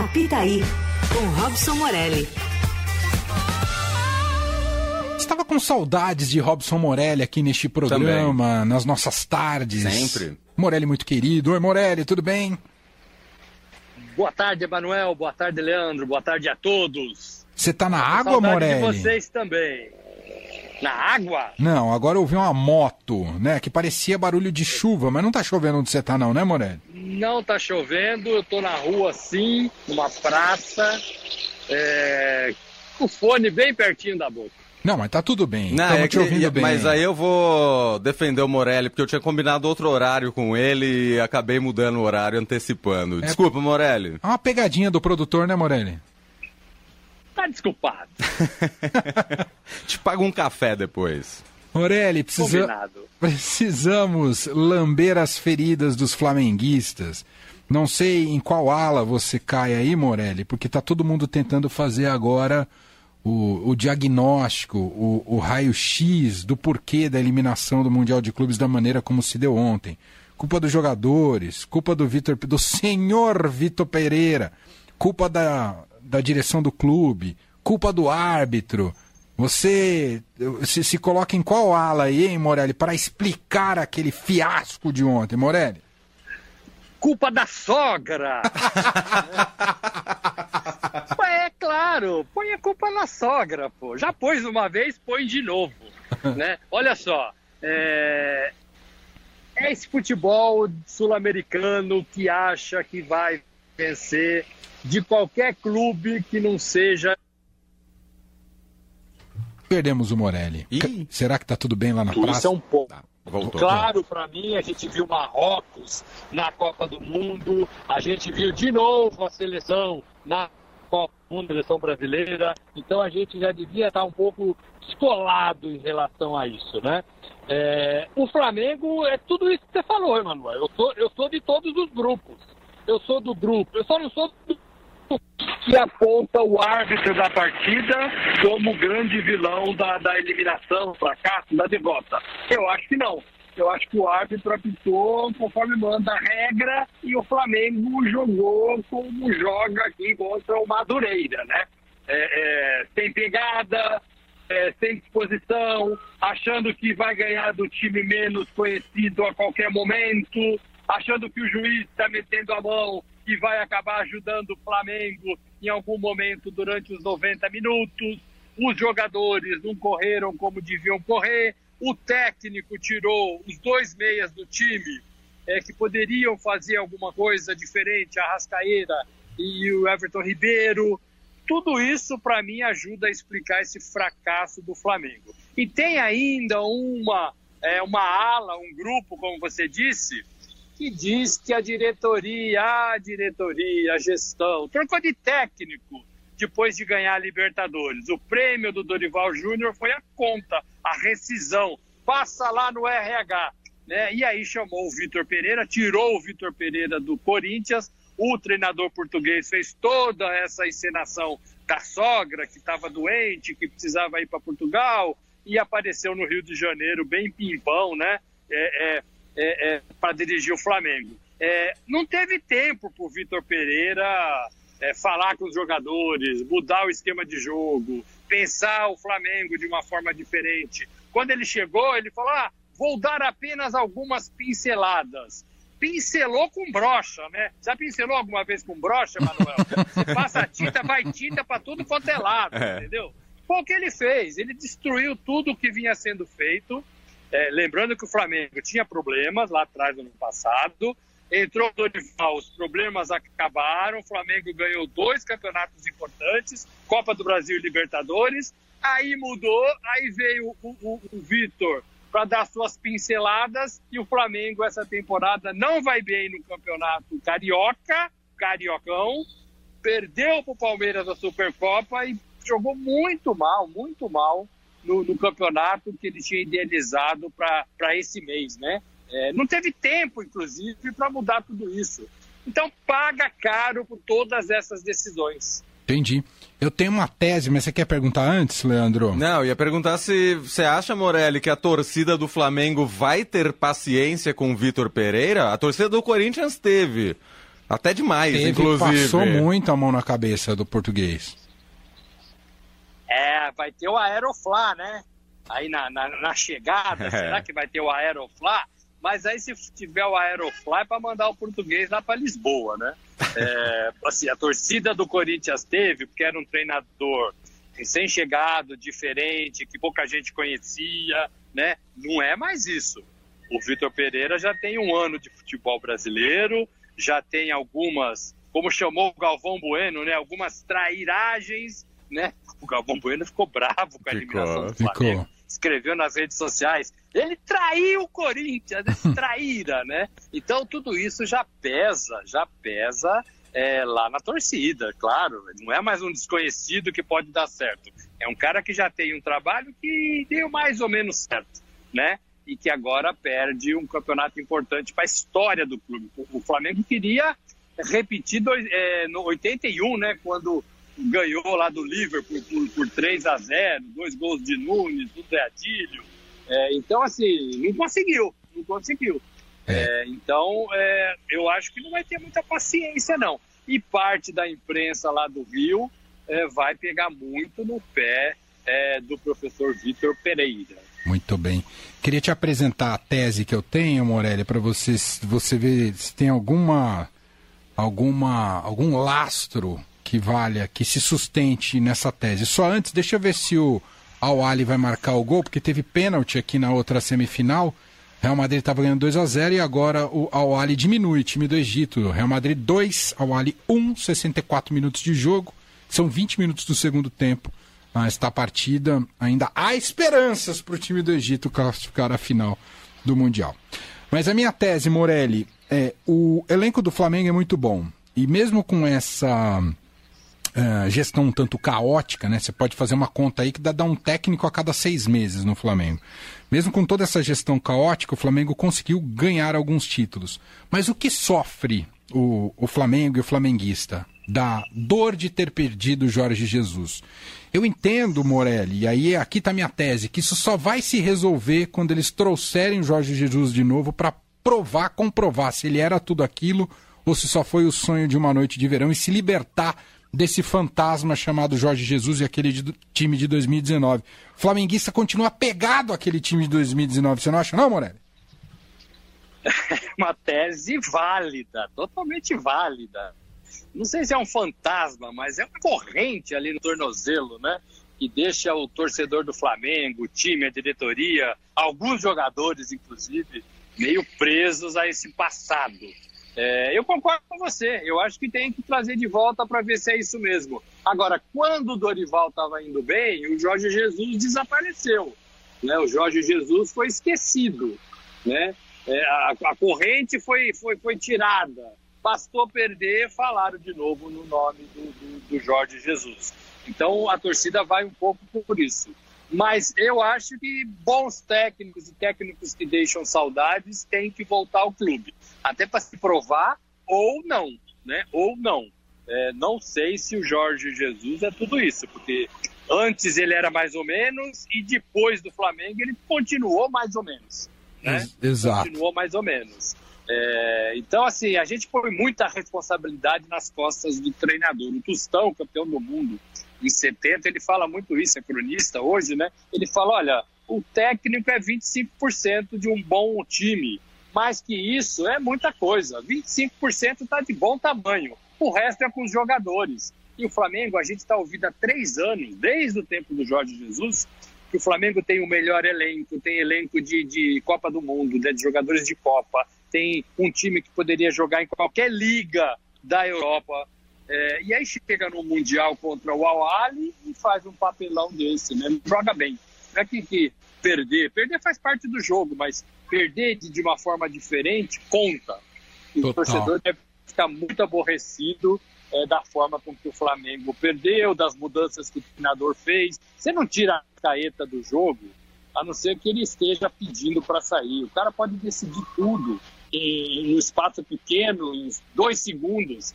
Apita aí, com Robson Morelli. Estava com saudades de Robson Morelli aqui neste programa, Também. nas nossas tardes. Sempre. Morelli muito querido. Oi, Morelli, tudo bem? Boa tarde, Emanuel. Boa tarde, Leandro. Boa tarde a todos. Você tá na água, Morelli? de vocês também. Na água? Não, agora eu ouvi uma moto, né? Que parecia barulho de chuva, mas não tá chovendo onde você tá, não, né, Morelli? Não tá chovendo, eu tô na rua assim, numa praça, é... com o fone bem pertinho da boca. Não, mas tá tudo bem. Não, é te ouvindo bem. Mas aí eu vou defender o Morelli, porque eu tinha combinado outro horário com ele e acabei mudando o horário, antecipando. É... Desculpa, Morelli. É uma pegadinha do produtor, né, Morelli? Tá desculpado. Te pago um café depois. Morelli, precisa... precisamos lamber as feridas dos flamenguistas. Não sei em qual ala você cai aí, Morelli, porque tá todo mundo tentando fazer agora o, o diagnóstico, o, o raio-x do porquê da eliminação do Mundial de Clubes da maneira como se deu ontem. Culpa dos jogadores, culpa do Vitor, do senhor Vitor Pereira, culpa da, da direção do clube, culpa do árbitro. Você se, se coloca em qual ala aí, hein, Morelli, para explicar aquele fiasco de ontem, Morelli? Culpa da sogra! é claro, põe a culpa na sogra, pô. Já pôs uma vez, põe de novo. né? Olha só, é... é esse futebol sul-americano que acha que vai vencer de qualquer clube que não seja. Perdemos o Morelli. Ih. Será que tá tudo bem lá na praça? Isso é um ponto. Tá, voltou, claro, para mim, a gente viu Marrocos na Copa do Mundo, a gente viu de novo a seleção na Copa do Mundo, seleção brasileira, então a gente já devia estar um pouco descolado em relação a isso, né? É, o Flamengo é tudo isso que você falou, Emanuel. Eu sou, eu sou de todos os grupos. Eu sou do grupo. Eu só não sou do que aponta o árbitro da partida como grande vilão da, da eliminação, fracasso, da derrota. Eu acho que não. Eu acho que o árbitro apitou conforme manda a regra e o Flamengo jogou como joga aqui contra o Madureira, né? É, é, sem pegada, é, sem disposição, achando que vai ganhar do time menos conhecido a qualquer momento, achando que o juiz está metendo a mão que vai acabar ajudando o Flamengo em algum momento durante os 90 minutos. Os jogadores não correram como deviam correr. O técnico tirou os dois meias do time é, que poderiam fazer alguma coisa diferente, a Rascaeira e o Everton Ribeiro. Tudo isso, para mim, ajuda a explicar esse fracasso do Flamengo. E tem ainda uma, é, uma ala, um grupo, como você disse, que diz que a diretoria, a diretoria, a gestão, trocou de técnico depois de ganhar a Libertadores. O prêmio do Dorival Júnior foi a conta, a rescisão. Passa lá no RH. Né? E aí chamou o Vitor Pereira, tirou o Vitor Pereira do Corinthians. O treinador português fez toda essa encenação da sogra que estava doente, que precisava ir para Portugal, e apareceu no Rio de Janeiro bem pimpão, né? É, é, é, é, para dirigir o Flamengo. É, não teve tempo para o Vitor Pereira é, falar com os jogadores, mudar o esquema de jogo, pensar o Flamengo de uma forma diferente. Quando ele chegou, ele falou: ah, vou dar apenas algumas pinceladas. Pincelou com brocha, né? Já pincelou alguma vez com brocha, Manuel? Você passa tinta, vai tinta para tudo quanto é lado, é. entendeu? Foi o que ele fez. Ele destruiu tudo o que vinha sendo feito é, lembrando que o Flamengo tinha problemas lá atrás no ano passado, entrou o Dorival, os problemas acabaram, o Flamengo ganhou dois campeonatos importantes, Copa do Brasil e Libertadores, aí mudou, aí veio o, o, o Vitor para dar suas pinceladas e o Flamengo essa temporada não vai bem no campeonato carioca, cariocão, perdeu para o Palmeiras a Supercopa e jogou muito mal, muito mal no, no campeonato que ele tinha idealizado para esse mês, né? É, não teve tempo, inclusive, para mudar tudo isso. Então, paga caro por todas essas decisões. Entendi. Eu tenho uma tese, mas você quer perguntar antes, Leandro? Não, ia perguntar se você acha, Morelli, que a torcida do Flamengo vai ter paciência com o Vitor Pereira? A torcida do Corinthians teve. Até demais, Teve, inclusive. Passou muito a mão na cabeça do português. É, vai ter o Aeroflá, né? Aí na, na, na chegada, é. será que vai ter o Aeroflá? Mas aí se tiver o Aerofly é para mandar o português lá para Lisboa, né? É, assim, a torcida do Corinthians teve, porque era um treinador recém-chegado, diferente, que pouca gente conhecia, né? Não é mais isso. O Vitor Pereira já tem um ano de futebol brasileiro, já tem algumas, como chamou o Galvão Bueno, né? Algumas trairagens, né? O Galvão Bueno ficou bravo com a eliminação do Flamengo. Ficou escreveu nas redes sociais, ele traiu o Corinthians, traíra, né? Então tudo isso já pesa, já pesa é, lá na torcida, claro. Não é mais um desconhecido que pode dar certo. É um cara que já tem um trabalho que deu mais ou menos certo, né? E que agora perde um campeonato importante para a história do clube. O Flamengo queria repetir dois, é, no 81, né? Quando ganhou lá do Liverpool por, por 3 a 0 dois gols de Nunes, do Zé Adílio. É, então, assim, não conseguiu, não conseguiu. É. É, então, é, eu acho que não vai ter muita paciência, não. E parte da imprensa lá do Rio é, vai pegar muito no pé é, do professor Vitor Pereira. Muito bem. Queria te apresentar a tese que eu tenho, Morelli, para você, você ver se tem alguma, alguma, algum lastro que valha, que se sustente nessa tese. Só antes, deixa eu ver se o Al Ali vai marcar o gol, porque teve pênalti aqui na outra semifinal. Real Madrid estava ganhando 2 a 0 e agora o Al Ali diminui, time do Egito. Real Madrid 2, Al Ali 1, 64 minutos de jogo. São 20 minutos do segundo tempo. Ah, esta partida ainda há esperanças para o time do Egito classificar a final do Mundial. Mas a minha tese, Morelli, é o elenco do Flamengo é muito bom. E mesmo com essa uh, gestão um tanto caótica, né? Você pode fazer uma conta aí que dá, dá um técnico a cada seis meses no Flamengo. Mesmo com toda essa gestão caótica, o Flamengo conseguiu ganhar alguns títulos. Mas o que sofre o, o Flamengo e o flamenguista? Da dor de ter perdido Jorge Jesus. Eu entendo, Morelli, e aí aqui está minha tese, que isso só vai se resolver quando eles trouxerem o Jorge Jesus de novo para provar, comprovar se ele era tudo aquilo ou se só foi o sonho de uma noite de verão e se libertar desse fantasma chamado Jorge Jesus e aquele de, time de 2019. O flamenguista continua pegado àquele time de 2019, você não acha não, Morelli? Uma tese válida, totalmente válida. Não sei se é um fantasma, mas é uma corrente ali no tornozelo, né? Que deixa o torcedor do Flamengo, o time, a diretoria, alguns jogadores, inclusive, meio presos a esse passado é, eu concordo com você. Eu acho que tem que trazer de volta para ver se é isso mesmo. Agora, quando o Dorival estava indo bem, o Jorge Jesus desapareceu. Né? O Jorge Jesus foi esquecido. Né? É, a, a, corrente foi, foi, foi tirada. Bastou perder, falaram de novo no nome do, do, do Jorge Jesus. Então a torcida vai um pouco por isso. Mas eu acho que bons técnicos e técnicos que deixam saudades têm que voltar ao clube, até para se provar ou não, né? Ou não. É, não sei se o Jorge Jesus é tudo isso, porque antes ele era mais ou menos e depois do Flamengo ele continuou mais ou menos. Né? Exato. Continuou mais ou menos. É, então, assim, a gente põe muita responsabilidade nas costas do treinador. O Tostão, campeão do mundo, em 70, ele fala muito isso, é cronista hoje, né? Ele fala: olha, o técnico é 25% de um bom time. Mais que isso é muita coisa. 25% está de bom tamanho. O resto é com os jogadores. E o Flamengo, a gente está ouvindo há três anos, desde o tempo do Jorge Jesus, que o Flamengo tem o melhor elenco, tem elenco de, de Copa do Mundo, né, de jogadores de Copa, tem um time que poderia jogar em qualquer liga da Europa. É, e aí chega no Mundial contra o Al-Ali e faz um papelão desse, né? Joga bem. Não é que, que perder. Perder faz parte do jogo, mas perder de, de uma forma diferente conta. E o torcedor deve ficar muito aborrecido é, da forma com que o Flamengo perdeu, das mudanças que o treinador fez. Você não tira a caeta do jogo, a não ser que ele esteja pedindo para sair. O cara pode decidir tudo em um espaço pequeno, em dois segundos.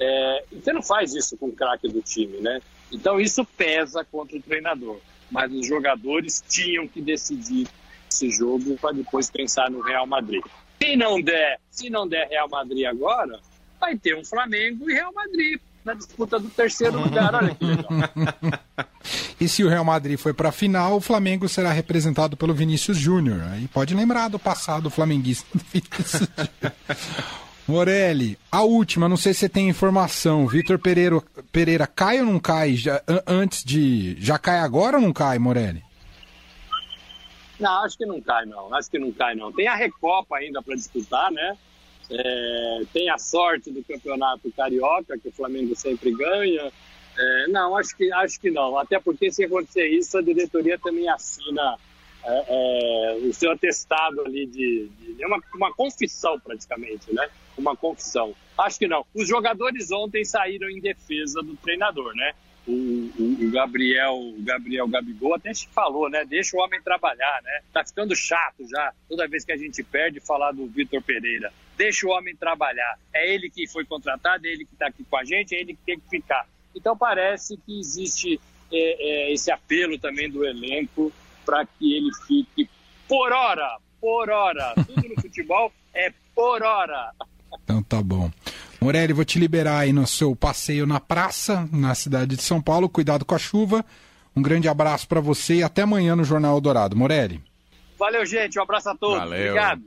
É, você não faz isso com o craque do time, né? Então isso pesa contra o treinador. Mas os jogadores tinham que decidir esse jogo para depois pensar no Real Madrid. Se não der, se não der Real Madrid agora, vai ter um Flamengo e Real Madrid na disputa do terceiro lugar. Olha que legal. e se o Real Madrid foi para a final, o Flamengo será representado pelo Vinícius Júnior. Aí pode lembrar do passado flamenguista do Vinícius Morelli, a última, não sei se você tem informação. Vitor Pereira, Pereira cai ou não cai já, antes de. Já cai agora ou não cai, Morelli? Não, acho que não cai, não. Acho que não cai, não. Tem a Recopa ainda para disputar, né? É, tem a sorte do campeonato carioca, que o Flamengo sempre ganha. É, não, acho que, acho que não. Até porque, se acontecer isso, a diretoria também assina é, é o seu atestado ali de. de é uma, uma confissão, praticamente, né? Uma confissão. Acho que não. Os jogadores ontem saíram em defesa do treinador, né? o, o, o, Gabriel, o Gabriel Gabigol até se falou, né? Deixa o homem trabalhar, né? Tá ficando chato já, toda vez que a gente perde, falar do Vitor Pereira. Deixa o homem trabalhar. É ele que foi contratado, é ele que está aqui com a gente, é ele que tem que ficar. Então parece que existe é, é, esse apelo também do elenco para que ele fique por hora, por hora. Tudo no futebol é por hora. Então tá bom. Morelli, vou te liberar aí no seu passeio na praça, na cidade de São Paulo. Cuidado com a chuva. Um grande abraço para você e até amanhã no Jornal Dourado. Morelli. Valeu, gente. Um abraço a todos. Valeu. Obrigado.